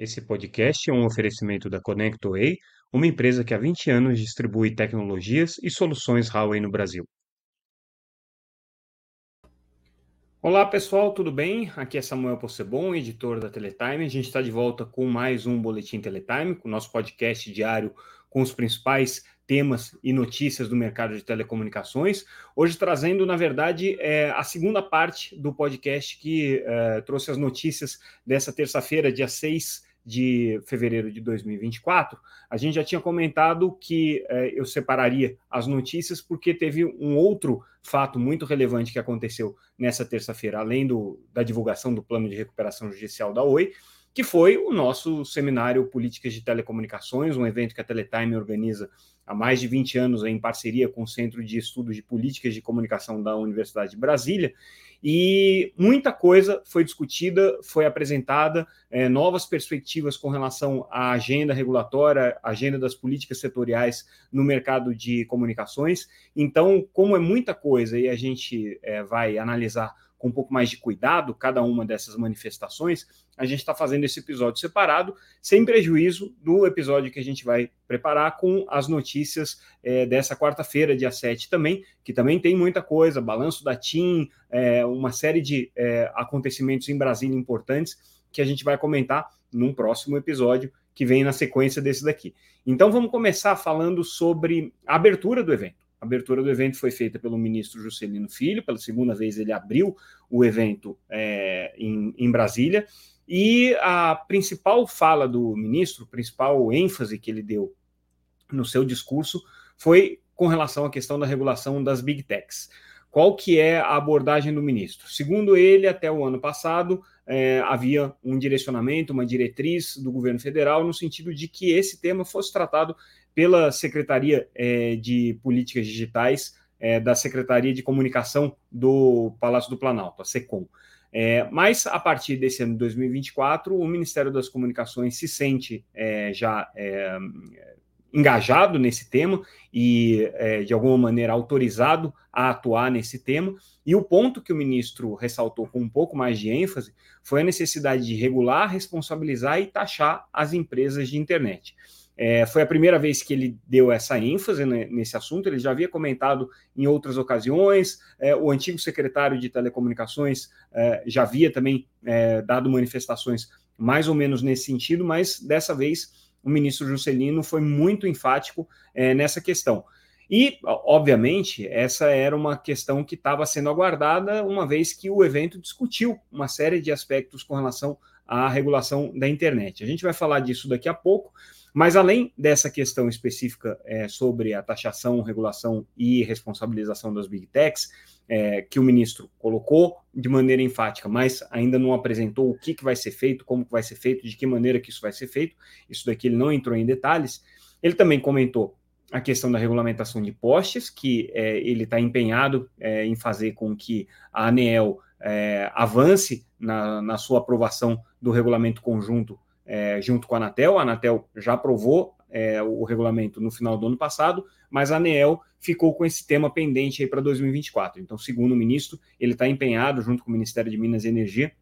Esse podcast é um oferecimento da ConnectWay, uma empresa que há 20 anos distribui tecnologias e soluções Huawei no Brasil. Olá pessoal, tudo bem? Aqui é Samuel Possebon, editor da Teletime. A gente está de volta com mais um Boletim Teletime, o nosso podcast diário com os principais temas e notícias do mercado de telecomunicações. Hoje trazendo, na verdade, é, a segunda parte do podcast que é, trouxe as notícias dessa terça-feira, dia 6 de fevereiro de 2024, a gente já tinha comentado que é, eu separaria as notícias porque teve um outro fato muito relevante que aconteceu nessa terça-feira, além do, da divulgação do plano de recuperação judicial da Oi, que foi o nosso seminário Políticas de Telecomunicações, um evento que a Teletime organiza há mais de 20 anos em parceria com o Centro de Estudos de Políticas de Comunicação da Universidade de Brasília. E muita coisa foi discutida, foi apresentada, é, novas perspectivas com relação à agenda regulatória, agenda das políticas setoriais no mercado de comunicações. Então, como é muita coisa e a gente é, vai analisar com um pouco mais de cuidado cada uma dessas manifestações, a gente está fazendo esse episódio separado, sem prejuízo do episódio que a gente vai preparar com as notícias é, dessa quarta-feira, dia 7 também, que também tem muita coisa, balanço da TIM, é, uma série de é, acontecimentos em Brasília importantes que a gente vai comentar num próximo episódio que vem na sequência desse daqui. Então vamos começar falando sobre a abertura do evento. A abertura do evento foi feita pelo ministro Juscelino Filho, pela segunda vez ele abriu o evento é, em, em Brasília, e a principal fala do ministro, principal ênfase que ele deu no seu discurso foi com relação à questão da regulação das big techs. Qual que é a abordagem do ministro? Segundo ele, até o ano passado, é, havia um direcionamento, uma diretriz do governo federal no sentido de que esse tema fosse tratado pela Secretaria é, de Políticas Digitais é, da Secretaria de Comunicação do Palácio do Planalto, a SECOM. É, mas, a partir desse ano de 2024, o Ministério das Comunicações se sente já engajado nesse tema e, de alguma maneira, autorizado a atuar nesse tema. E o ponto que o ministro ressaltou com um pouco mais de ênfase foi a necessidade de regular, responsabilizar e taxar as empresas de internet. É, foi a primeira vez que ele deu essa ênfase né, nesse assunto, ele já havia comentado em outras ocasiões, é, o antigo secretário de Telecomunicações é, já havia também é, dado manifestações mais ou menos nesse sentido, mas dessa vez o ministro Juscelino foi muito enfático é, nessa questão. E, obviamente, essa era uma questão que estava sendo aguardada, uma vez que o evento discutiu uma série de aspectos com relação à regulação da internet. A gente vai falar disso daqui a pouco. Mas além dessa questão específica é, sobre a taxação, regulação e responsabilização das big techs, é, que o ministro colocou de maneira enfática, mas ainda não apresentou o que, que vai ser feito, como que vai ser feito, de que maneira que isso vai ser feito, isso daqui ele não entrou em detalhes. Ele também comentou a questão da regulamentação de postes, que é, ele está empenhado é, em fazer com que a ANEEL é, avance na, na sua aprovação do regulamento conjunto é, junto com a Anatel. A Anatel já aprovou é, o regulamento no final do ano passado, mas a ANEEL ficou com esse tema pendente aí para 2024. Então, segundo o ministro, ele está empenhado, junto com o Ministério de Minas e Energia,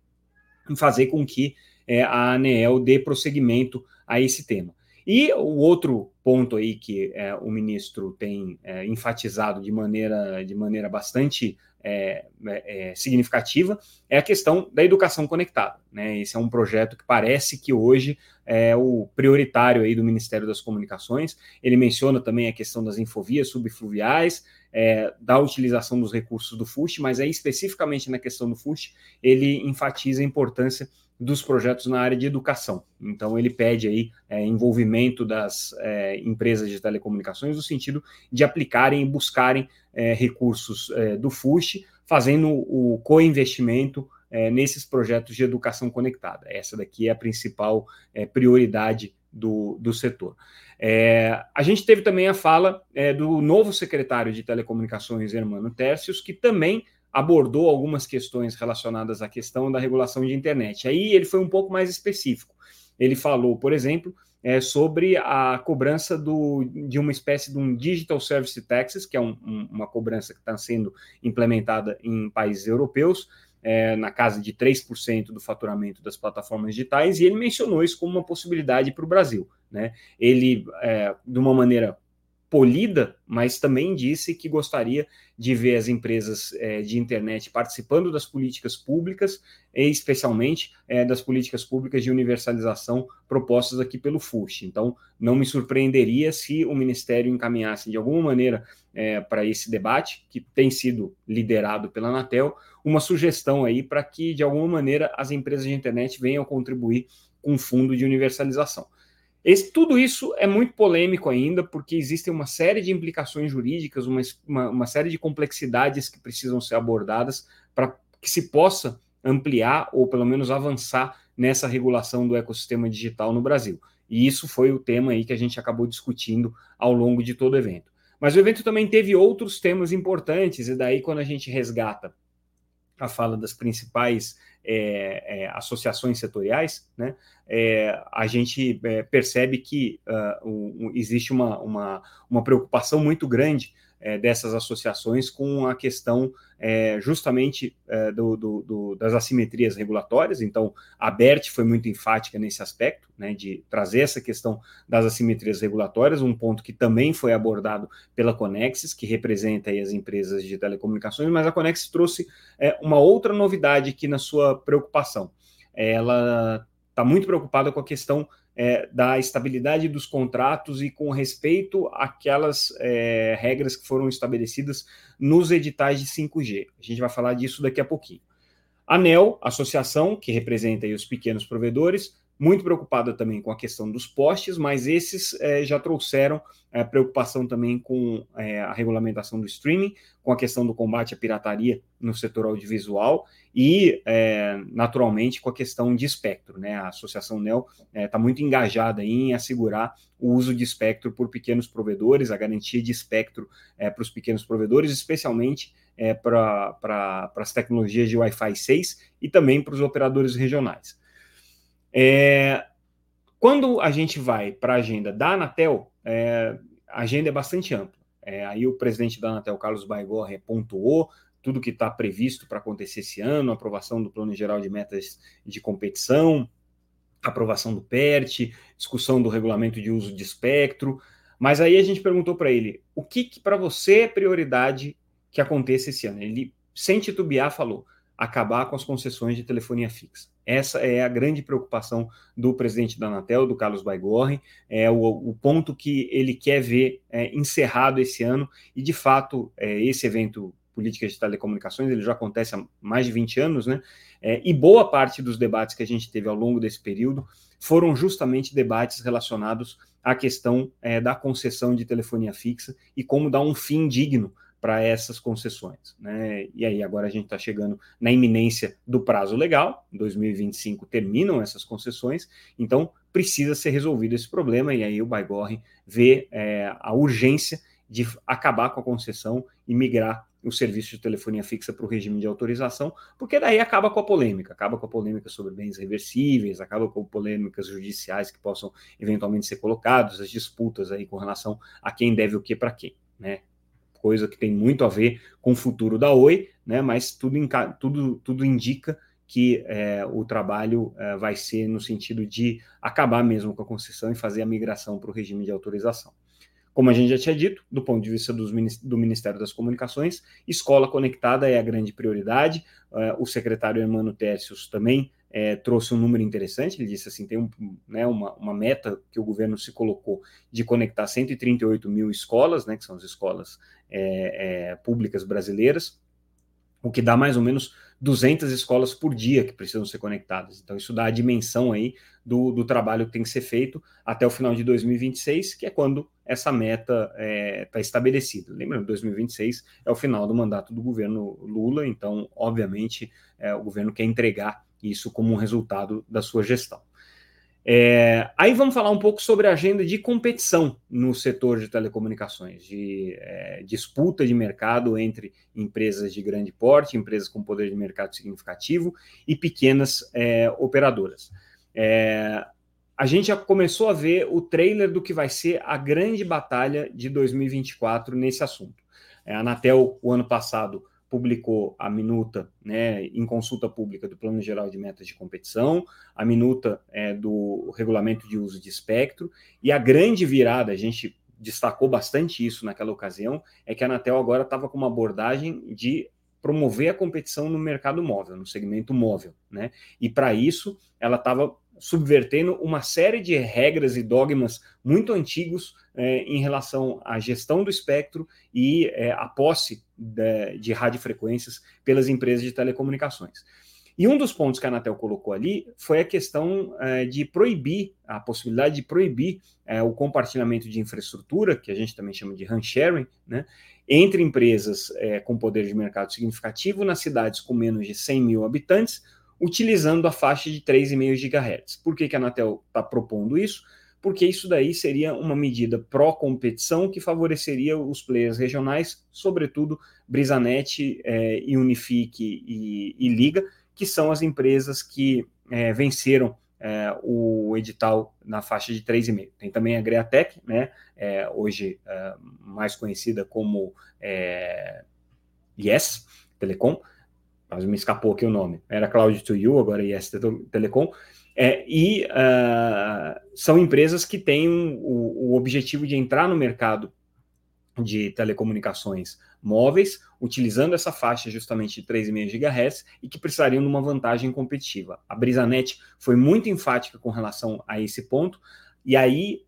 em fazer com que é, a ANEEL dê prosseguimento a esse tema. E o outro ponto aí que é, o ministro tem é, enfatizado de maneira, de maneira bastante é, é, é, significativa é a questão da educação conectada. Né? Esse é um projeto que parece que hoje é o prioritário aí do Ministério das Comunicações. Ele menciona também a questão das infovias subfluviais, é, da utilização dos recursos do FUST, mas aí especificamente na questão do FUST, ele enfatiza a importância dos projetos na área de educação. Então, ele pede aí é, envolvimento das é, empresas de telecomunicações no sentido de aplicarem e buscarem é, recursos é, do FUST, fazendo o co-investimento é, nesses projetos de educação conectada. Essa daqui é a principal é, prioridade do, do setor. a gente teve também a fala do novo secretário de Telecomunicações, Hermano Tércios, que também abordou algumas questões relacionadas à questão da regulação de internet. Aí ele foi um pouco mais específico. Ele falou, por exemplo, é, sobre a cobrança do, de uma espécie de um Digital Service Taxes, que é um, um, uma cobrança que está sendo implementada em países europeus, é, na casa de 3% do faturamento das plataformas digitais, e ele mencionou isso como uma possibilidade para o Brasil. Né? Ele, é, de uma maneira polida, mas também disse que gostaria de ver as empresas é, de internet participando das políticas públicas, especialmente é, das políticas públicas de universalização propostas aqui pelo FUSH. Então, não me surpreenderia se o Ministério encaminhasse de alguma maneira é, para esse debate, que tem sido liderado pela Anatel, uma sugestão aí para que, de alguma maneira, as empresas de internet venham contribuir com o fundo de universalização. Esse, tudo isso é muito polêmico ainda, porque existem uma série de implicações jurídicas, uma, uma, uma série de complexidades que precisam ser abordadas para que se possa ampliar ou pelo menos avançar nessa regulação do ecossistema digital no Brasil. E isso foi o tema aí que a gente acabou discutindo ao longo de todo o evento. Mas o evento também teve outros temas importantes, e daí quando a gente resgata a fala das principais é, é, associações setoriais, né, é, a gente é, percebe que uh, um, existe uma, uma, uma preocupação muito grande é, dessas associações com a questão é, justamente é, do, do, do, das assimetrias regulatórias. Então, a BERT foi muito enfática nesse aspecto, né, de trazer essa questão das assimetrias regulatórias, um ponto que também foi abordado pela Conexis, que representa as empresas de telecomunicações, mas a Conexis trouxe é, uma outra novidade aqui na sua preocupação. Ela está muito preocupada com a questão é, da estabilidade dos contratos e com respeito àquelas é, regras que foram estabelecidas nos editais de 5G. A gente vai falar disso daqui a pouquinho. A NEL, associação que representa os pequenos provedores, muito preocupada também com a questão dos postes, mas esses é, já trouxeram é, preocupação também com é, a regulamentação do streaming, com a questão do combate à pirataria no setor audiovisual e, naturalmente, com a questão de espectro. Né? A Associação NEL está muito engajada em assegurar o uso de espectro por pequenos provedores, a garantia de espectro para os pequenos provedores, especialmente para as tecnologias de Wi-Fi 6 e também para os operadores regionais. É, quando a gente vai para a agenda da Anatel, é, a agenda é bastante ampla. É, aí o presidente da Anatel, Carlos Baigorre, pontuou tudo que está previsto para acontecer esse ano, aprovação do Plano Geral de Metas de Competição, aprovação do PERT, discussão do regulamento de uso de espectro. Mas aí a gente perguntou para ele, o que, que para você é prioridade que aconteça esse ano? Ele, sem titubear, falou, acabar com as concessões de telefonia fixa. Essa é a grande preocupação do presidente da Anatel, do Carlos Baigorre, é o, o ponto que ele quer ver é, encerrado esse ano, e de fato, é, esse evento Políticas de Telecomunicações, ele já acontece há mais de 20 anos, né? É, e boa parte dos debates que a gente teve ao longo desse período foram justamente debates relacionados à questão é, da concessão de telefonia fixa e como dar um fim digno para essas concessões. Né? E aí, agora a gente está chegando na iminência do prazo legal, em 2025 terminam essas concessões, então precisa ser resolvido esse problema, e aí o Baigorre vê é, a urgência de acabar com a concessão e migrar o serviço de telefonia fixa para o regime de autorização, porque daí acaba com a polêmica, acaba com a polêmica sobre bens reversíveis, acaba com polêmicas judiciais que possam eventualmente ser colocados, as disputas aí com relação a quem deve o que para quem, né? Coisa que tem muito a ver com o futuro da Oi, né? Mas tudo, tudo, tudo indica que é, o trabalho é, vai ser no sentido de acabar mesmo com a concessão e fazer a migração para o regime de autorização. Como a gente já tinha dito, do ponto de vista dos, do Ministério das Comunicações, escola conectada é a grande prioridade. É, o secretário Emmanuel Tércios também é, trouxe um número interessante. Ele disse assim: tem um, né, uma, uma, meta que o governo se colocou de conectar 138 mil escolas, né, que são as escolas é, é, públicas brasileiras, o que dá mais ou menos 200 escolas por dia que precisam ser conectadas. Então, isso dá a dimensão aí do, do trabalho que tem que ser feito até o final de 2026, que é quando essa meta está é, tá estabelecida. Lembrando, 2026 é o final do mandato do governo Lula, então, obviamente, é, o governo quer entregar isso como um resultado da sua gestão. É, aí vamos falar um pouco sobre a agenda de competição no setor de telecomunicações, de é, disputa de mercado entre empresas de grande porte, empresas com poder de mercado significativo e pequenas é, operadoras. É, a gente já começou a ver o trailer do que vai ser a grande batalha de 2024 nesse assunto. É, a Anatel, o ano passado, publicou a minuta né, em consulta pública do Plano Geral de Metas de Competição, a minuta é, do regulamento de uso de espectro, e a grande virada, a gente destacou bastante isso naquela ocasião, é que a Anatel agora estava com uma abordagem de promover a competição no mercado móvel, no segmento móvel, né? E para isso ela estava subvertendo uma série de regras e dogmas muito antigos é, em relação à gestão do espectro e é, a posse de, de radiofrequências pelas empresas de telecomunicações. E um dos pontos que a Anatel colocou ali foi a questão é, de proibir, a possibilidade de proibir é, o compartilhamento de infraestrutura, que a gente também chama de RAN sharing, né, entre empresas é, com poder de mercado significativo nas cidades com menos de 100 mil habitantes, utilizando a faixa de 3,5 GHz. Por que, que a Anatel está propondo isso? Porque isso daí seria uma medida pró-competição que favoreceria os players regionais, sobretudo Brisanet, é, Unifique e, e, Liga, que são as empresas que é, venceram é, o edital na faixa de 3,5. Tem também a Greatec, né, é, hoje é, mais conhecida como é, Yes Telecom, mas me escapou aqui o nome. Era Cloud to You, agora Yes Telecom. É, e uh, são empresas que têm o, o, objetivo de entrar no mercado de telecomunicações móveis, utilizando essa faixa justamente de 3,5 GHz e que precisariam de uma vantagem competitiva. A Brisanet foi muito enfática com relação a esse ponto, e aí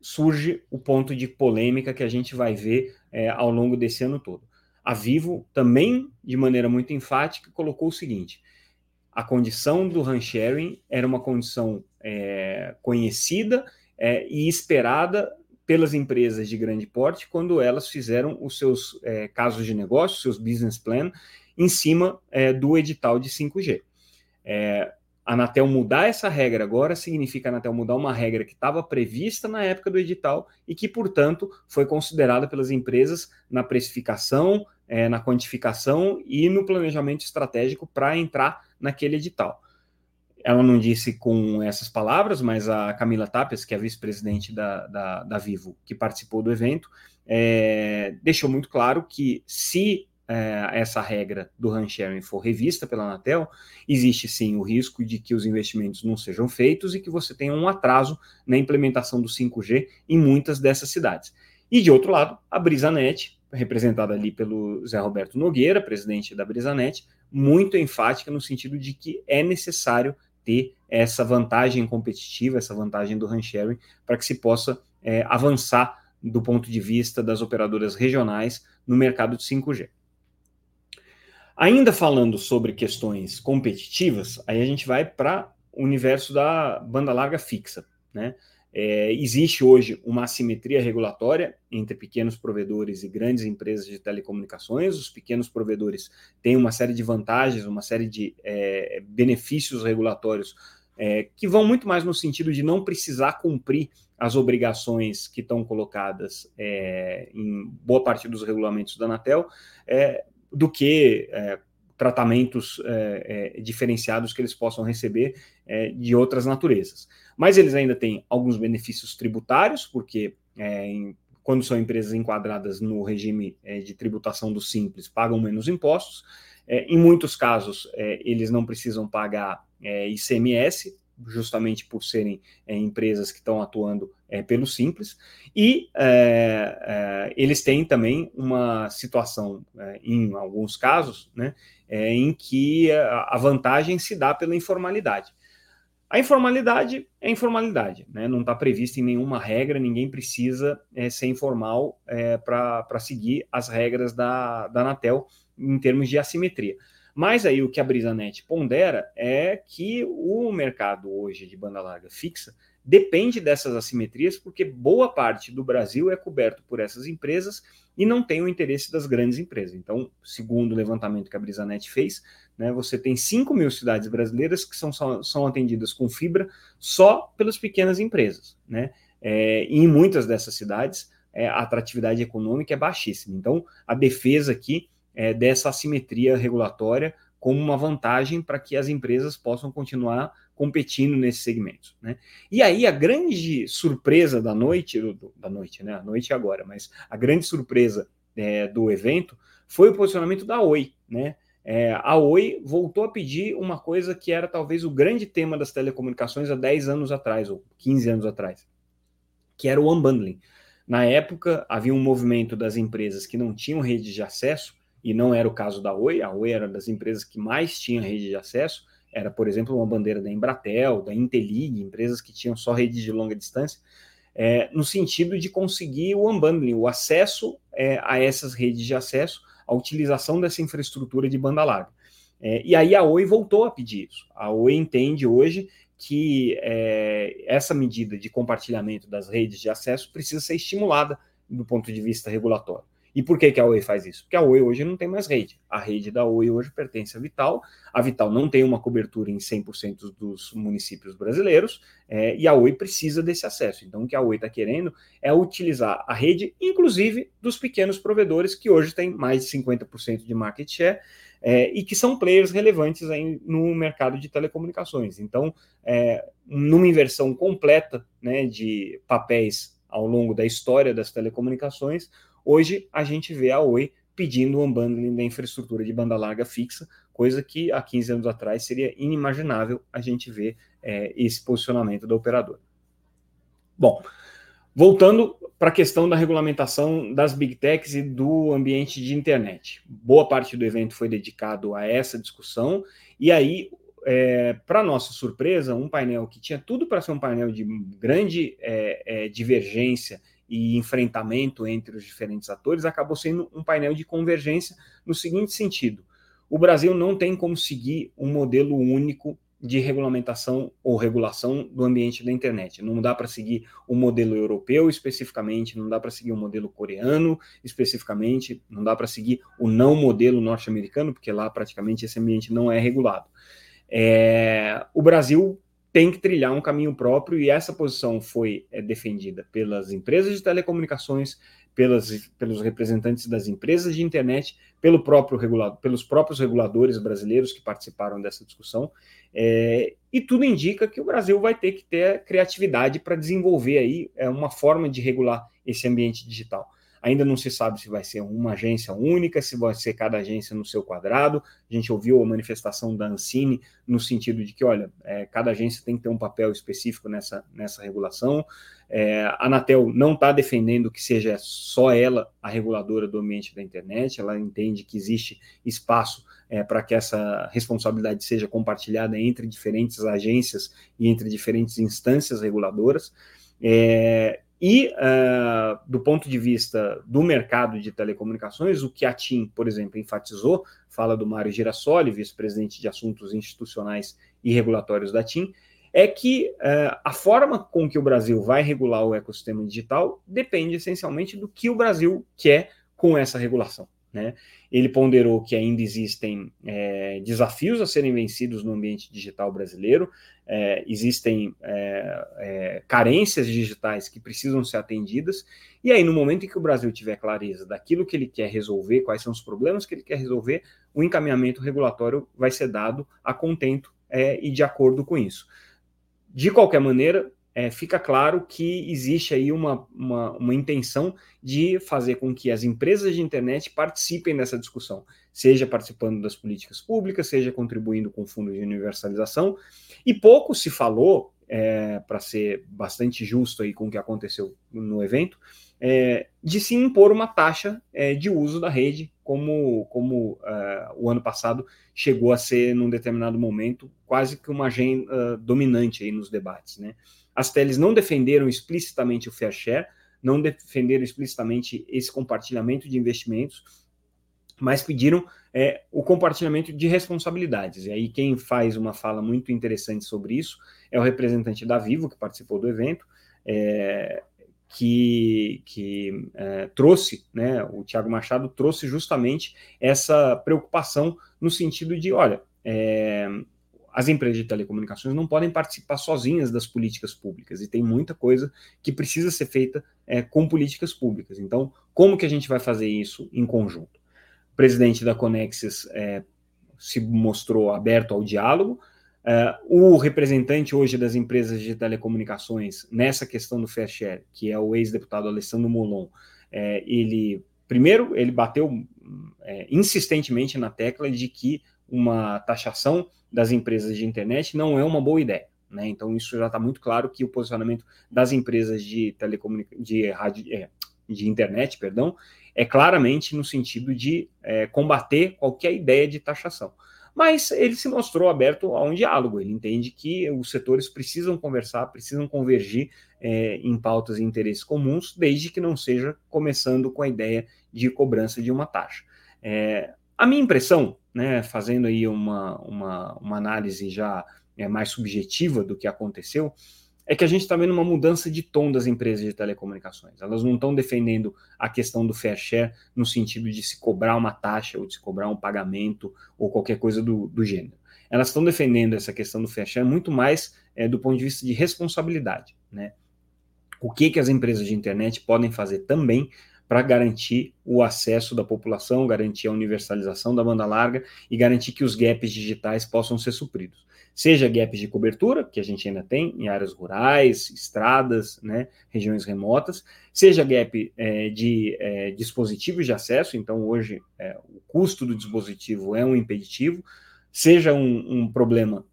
surge o ponto de polêmica que a gente vai ver é, ao longo desse ano todo. A Vivo também, de maneira muito enfática, colocou o seguinte: a condição do RAN sharing era uma condição é, conhecida é, e esperada pelas empresas de grande porte quando elas fizeram os seus é, casos de negócio, seus business plan, em cima é, do edital de 5G. É, a Anatel mudar essa regra agora significa a Anatel mudar uma regra que estava prevista na época do edital e que, portanto, foi considerada pelas empresas na precificação, é, na quantificação e no planejamento estratégico para entrar naquele edital. Ela não disse com essas palavras, mas a Camila Tapias, que é vice-presidente da, da, da, Vivo, que participou do evento, é, deixou muito claro que se é, essa regra do RAN sharing for revista pela Anatel, existe sim o risco de que os investimentos não sejam feitos e que você tenha um atraso na implementação do 5G em muitas dessas cidades. E de outro lado, a Brisanet, representada ali pelo Zé Roberto Nogueira, presidente da Brisanet, muito enfática no sentido de que é necessário ter essa vantagem competitiva, essa vantagem do RAN sharing, para que se possa é, avançar do ponto de vista das operadoras regionais no mercado de 5G. Ainda falando sobre questões competitivas, aí a gente vai para o universo da banda larga fixa, né? É, existe hoje uma assimetria regulatória entre pequenos provedores e grandes empresas de telecomunicações. Os pequenos provedores têm uma série de vantagens, uma série de é, benefícios regulatórios é, que vão muito mais no sentido de não precisar cumprir as obrigações que estão colocadas é, em boa parte dos regulamentos da Anatel, é, do que é, tratamentos é, é, diferenciados que eles possam receber é, de outras naturezas. Mas eles ainda têm alguns benefícios tributários, porque é, em, quando são empresas enquadradas no regime é, de tributação do Simples, pagam menos impostos. Em muitos casos, eles não precisam pagar ICMS, justamente por serem é, empresas que estão atuando é, pelo Simples, e é, eles têm também uma situação, em alguns casos, né, em que a, a vantagem se dá pela informalidade. A informalidade é informalidade, né? não está prevista em nenhuma regra, ninguém precisa é, ser informal é, para seguir as regras da, da Anatel em termos de assimetria. Mas aí o que a Brisanet pondera é que o mercado hoje de banda larga fixa depende dessas assimetrias, porque boa parte do Brasil é coberto por essas empresas e não tem o interesse das grandes empresas. Então, segundo o levantamento que a Brisanet fez, né, você tem 5 mil cidades brasileiras que são, são atendidas com fibra só pelas pequenas empresas. Né? É, e em muitas dessas cidades, é, a atratividade econômica é baixíssima. Então, a defesa aqui é, dessa assimetria regulatória como uma vantagem para que as empresas possam continuar competindo nesses segmentos. Né? E aí a grande surpresa da noite, da noite, né? A noite agora, mas a grande surpresa é, do evento foi o posicionamento da Oi, né? É, a Oi voltou a pedir uma coisa que era talvez o grande tema das telecomunicações há 10 anos atrás, ou 15 anos atrás, que era o unbundling. Na época, havia um movimento das empresas que não tinham rede de acesso, e não era o caso da Oi, a Oi era das empresas que mais tinha rede de acesso, era, por exemplo, uma bandeira da Embratel, da Intelig, empresas que tinham só rede de longa distância, é, no sentido de conseguir o unbundling, o acesso é, a essas redes de acesso, a utilização dessa infraestrutura de banda larga. É, e aí a Oi voltou a pedir isso. A Oi entende hoje que é, essa medida de compartilhamento das redes de acesso precisa ser estimulada do ponto de vista regulatório. E por que, que a Oi faz isso? Porque a Oi hoje não tem mais rede. A rede da Oi hoje pertence à Vital. A Vital não tem uma cobertura em 100% dos municípios brasileiros é, e a Oi precisa desse acesso. Então, o que a Oi está querendo é utilizar a rede, inclusive dos pequenos provedores, que hoje têm mais de 50% de market share é, e que são players relevantes aí no mercado de telecomunicações. Então, é, numa inversão completa né, de papéis ao longo da história das telecomunicações, hoje a gente vê a Oi pedindo um unbundling da infraestrutura de banda larga fixa, coisa que há 15 anos atrás seria inimaginável a gente ver é, esse posicionamento da operadora. Bom, Voltando para a questão da regulamentação das big techs e do ambiente de internet. Boa parte do evento foi dedicado a essa discussão, e aí, é, para nossa surpresa, um painel que tinha tudo para ser um painel de grande é, é, divergência e enfrentamento entre os diferentes atores acabou sendo um painel de convergência no seguinte sentido: o Brasil não tem como seguir um modelo único de regulamentação ou regulação do ambiente da internet. Não dá para seguir o modelo europeu especificamente, não dá para seguir o modelo coreano especificamente, não dá para seguir o não modelo norte-americano, porque lá praticamente esse ambiente não é regulado. É, o Brasil tem que trilhar um caminho próprio e essa posição foi é, defendida pelas empresas de telecomunicações, pelas, pelos representantes das empresas de internet, pelo próprio regulado, pelos próprios reguladores brasileiros que participaram dessa discussão, é, e tudo indica que o Brasil vai ter que ter criatividade para desenvolver aí é, uma forma de regular esse ambiente digital. Ainda não se sabe se vai ser uma agência única, se vai ser cada agência no seu quadrado. A gente ouviu a manifestação da Ancine no sentido de que, olha, é, cada agência tem que ter um papel específico nessa, nessa regulação. É, a Anatel não está defendendo que seja só ela a reguladora do ambiente da internet, ela entende que existe espaço é, para que essa responsabilidade seja compartilhada entre diferentes agências e entre diferentes instâncias reguladoras. É, e, uh, do ponto de vista do mercado de telecomunicações, o que a TIM, por exemplo, enfatizou, fala do Mário Girassoli, vice-presidente de assuntos institucionais e regulatórios da TIM, é que uh, a forma com que o Brasil vai regular o ecossistema digital depende essencialmente do que o Brasil quer com essa regulação. Né? Ele ponderou que ainda existem é, desafios a serem vencidos no ambiente digital brasileiro, é, existem é, é, carências digitais que precisam ser atendidas, e aí, no momento em que o Brasil tiver clareza daquilo que ele quer resolver, quais são os problemas que ele quer resolver, o encaminhamento regulatório vai ser dado a contento é, e de acordo com isso. De qualquer maneira, é, fica claro que existe aí uma, uma, uma, intenção de fazer com que as empresas de internet participem dessa discussão, seja participando das políticas públicas, seja contribuindo com fundos de universalização. E pouco se falou, é, para ser bastante justo aí com o que aconteceu no evento, é, de se impor uma taxa é, de uso da rede, como, como uh, o ano passado chegou a ser, num determinado momento, quase que uma agenda uh, dominante aí nos debates, né? As teles não defenderam explicitamente o fair share, não defenderam explicitamente esse compartilhamento de investimentos, mas pediram é, o compartilhamento de responsabilidades. E aí quem faz uma fala muito interessante sobre isso é o representante da Vivo, que participou do evento, é, que, que é, trouxe, né, o Tiago Machado trouxe justamente essa preocupação no sentido de, olha, é, as empresas de telecomunicações não podem participar sozinhas das políticas públicas e tem muita coisa que precisa ser feita é, com políticas públicas. Então, como que a gente vai fazer isso em conjunto? O presidente da Conexis é, se mostrou aberto ao diálogo. É, o representante hoje das empresas de telecomunicações nessa questão do fair share, que é o ex-deputado Alessandro Molon, é, ele primeiro, ele bateu é, insistentemente na tecla de que uma taxação das empresas de internet não é uma boa ideia. Né? Então, isso já está muito claro que o posicionamento das empresas de telecomunicação, de, é, de internet, perdão, é claramente no sentido de é, combater qualquer ideia de taxação. Mas ele se mostrou aberto a um diálogo. Ele entende que os setores precisam conversar, precisam convergir é, em pautas e interesses comuns, desde que não seja começando com a ideia de cobrança de uma taxa. É, a minha impressão, né, fazendo aí uma, uma, uma análise já é, mais subjetiva do que aconteceu, é que a gente está vendo uma mudança de tom das empresas de telecomunicações. Elas não estão defendendo a questão do fair share no sentido de se cobrar uma taxa ou de se cobrar um pagamento ou qualquer coisa do, do gênero. Elas estão defendendo essa questão do fair share muito mais é, do ponto de vista de responsabilidade. Né? O que, que as empresas de internet podem fazer também para garantir o acesso da população, garantir a universalização da banda larga e garantir que os gaps digitais possam ser supridos. Seja gaps de cobertura, que a gente ainda tem em áreas rurais, estradas, né, regiões remotas, seja gap é, de é, dispositivos de acesso, então hoje é, o custo do dispositivo é um impeditivo, seja um, um problema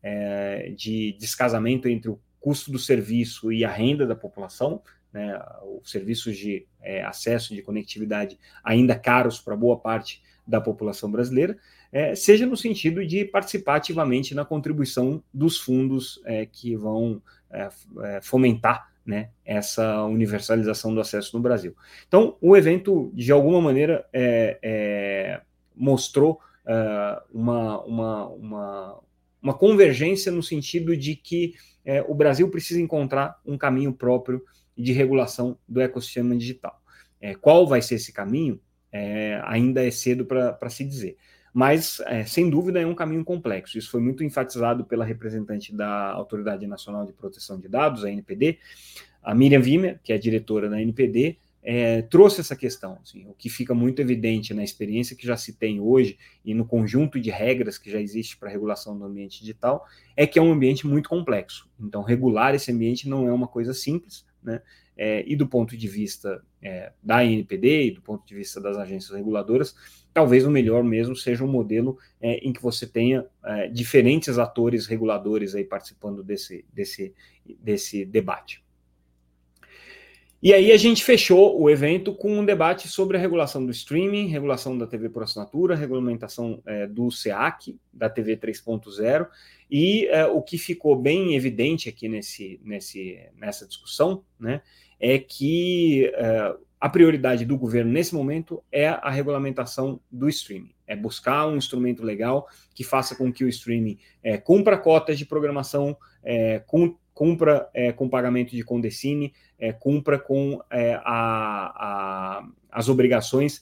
de descasamento entre o custo do serviço e a renda da população, né, os serviços de é, acesso de conectividade ainda caros para boa parte da população brasileira, é, seja no sentido de participar ativamente na contribuição dos fundos é, que vão é, é, fomentar né, essa universalização do acesso no Brasil. Então, o evento, de alguma maneira, é, mostrou uma, uma, uma, uma convergência no sentido de que o Brasil precisa encontrar um caminho próprio de regulação do ecossistema digital. É, qual vai ser esse caminho? É, ainda é cedo para se dizer. Mas, é, sem dúvida, é um caminho complexo. Isso foi muito enfatizado pela representante da Autoridade Nacional de Proteção de Dados, a NPD, a Miriam Wimmer, que é diretora da NPD, é, trouxe essa questão. Assim, o que fica muito evidente na experiência que já se tem hoje e no conjunto de regras que já existe para regulação do ambiente digital é que é um ambiente muito complexo. Então, regular esse ambiente não é uma coisa simples, né? É, e do ponto de vista é, da NPD e do ponto de vista das agências reguladoras, talvez o melhor mesmo seja um modelo é, em que você tenha é, diferentes atores reguladores aí participando desse, desse, desse debate. E aí a gente fechou o evento com um debate sobre a regulação do streaming, regulação da TV por assinatura, regulamentação é, do SEAC, da TV 3.0, e é, o que ficou bem evidente aqui nesse, nesse, nessa discussão, né, é que é, a prioridade do governo nesse momento é a regulamentação do streaming, é buscar um instrumento legal que faça com que o streaming cumpra cotas de programação, é, com, cumpra é, com pagamento de condecine, é, cumpra com é, a, a, as obrigações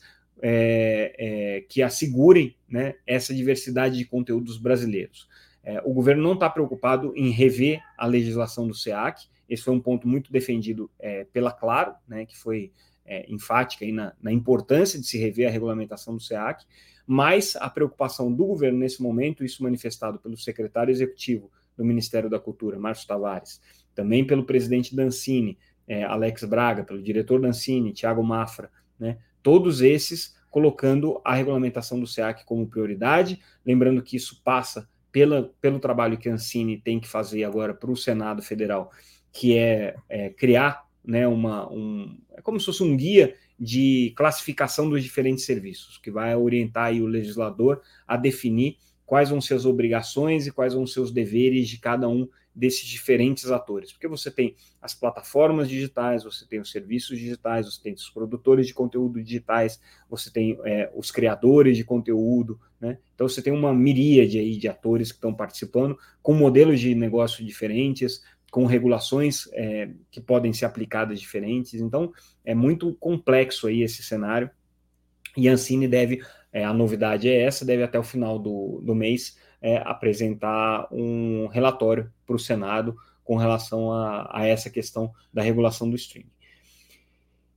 que assegurem né, essa diversidade de conteúdos brasileiros. É, o governo não está preocupado em rever a legislação do SEAC, esse foi um ponto muito defendido é, pela Claro, né, que foi é, enfática na, na, importância de se rever a regulamentação do SEAC, mas a preocupação do governo nesse momento, isso manifestado pelo secretário executivo do Ministério da Cultura, Márcio Tavares, também pelo presidente Dancini, é, Alex Braga, pelo diretor Dancini, Tiago Mafra, né, todos esses colocando a regulamentação do SEAC como prioridade, lembrando que isso passa pela, pelo trabalho que a Ancine tem que fazer agora para o Senado Federal, que é, é, criar né, uma, um, é como se fosse um guia de classificação dos diferentes serviços, que vai orientar o legislador a definir quais vão ser as obrigações e quais vão ser os deveres de cada um desses diferentes atores. Porque você tem as plataformas digitais, você tem os serviços digitais, você tem os produtores de conteúdo digitais, você tem é, os criadores de conteúdo, né? Então você tem uma miríade aí de atores que estão participando, com modelos de negócio diferentes, com regulações é, que podem ser aplicadas diferentes. Então é muito complexo aí esse cenário. E a Ancine deve, é, a novidade é essa, deve até o final do, do mês é, apresentar um relatório para o Senado com relação a, a, essa questão da regulação do streaming.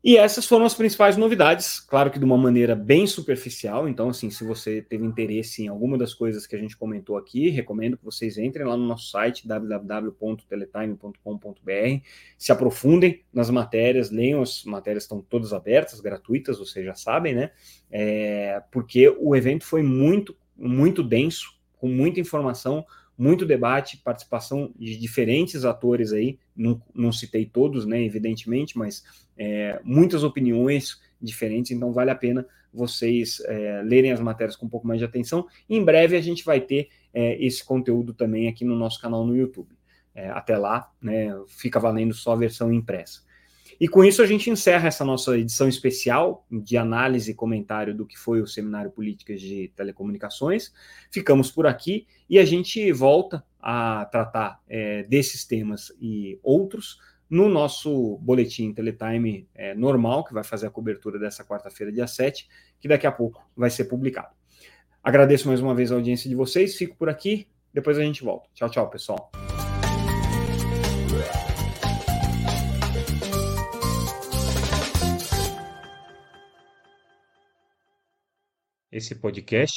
E essas foram as principais novidades, claro que de uma maneira bem superficial. Então, assim, se você teve interesse em alguma das coisas que a gente comentou aqui, recomendo que vocês entrem lá no nosso site www.teletime.com.br, se aprofundem nas matérias, leiam as matérias estão todas abertas, gratuitas, vocês já sabem, né? É, porque o evento foi muito, muito denso, com muita informação, muito debate, participação de diferentes atores aí, não, não citei todos, né, evidentemente, mas é, muitas opiniões diferentes, então vale a pena vocês é, lerem as matérias com um pouco mais de atenção. Em breve a gente vai ter é, esse conteúdo também aqui no nosso canal no YouTube. É, até lá, né, fica valendo só a versão impressa. E com isso a gente encerra essa nossa edição especial de análise e comentário do que foi o Seminário Políticas de Telecomunicações. Ficamos por aqui e a gente volta a tratar é, desses temas e outros no nosso boletim Teletime é, normal, que vai fazer a cobertura dessa quarta-feira, dia 7, que daqui a pouco vai ser publicado. Agradeço mais uma vez a audiência de vocês, fico por aqui, depois a gente volta. Tchau, tchau, pessoal. Esse podcast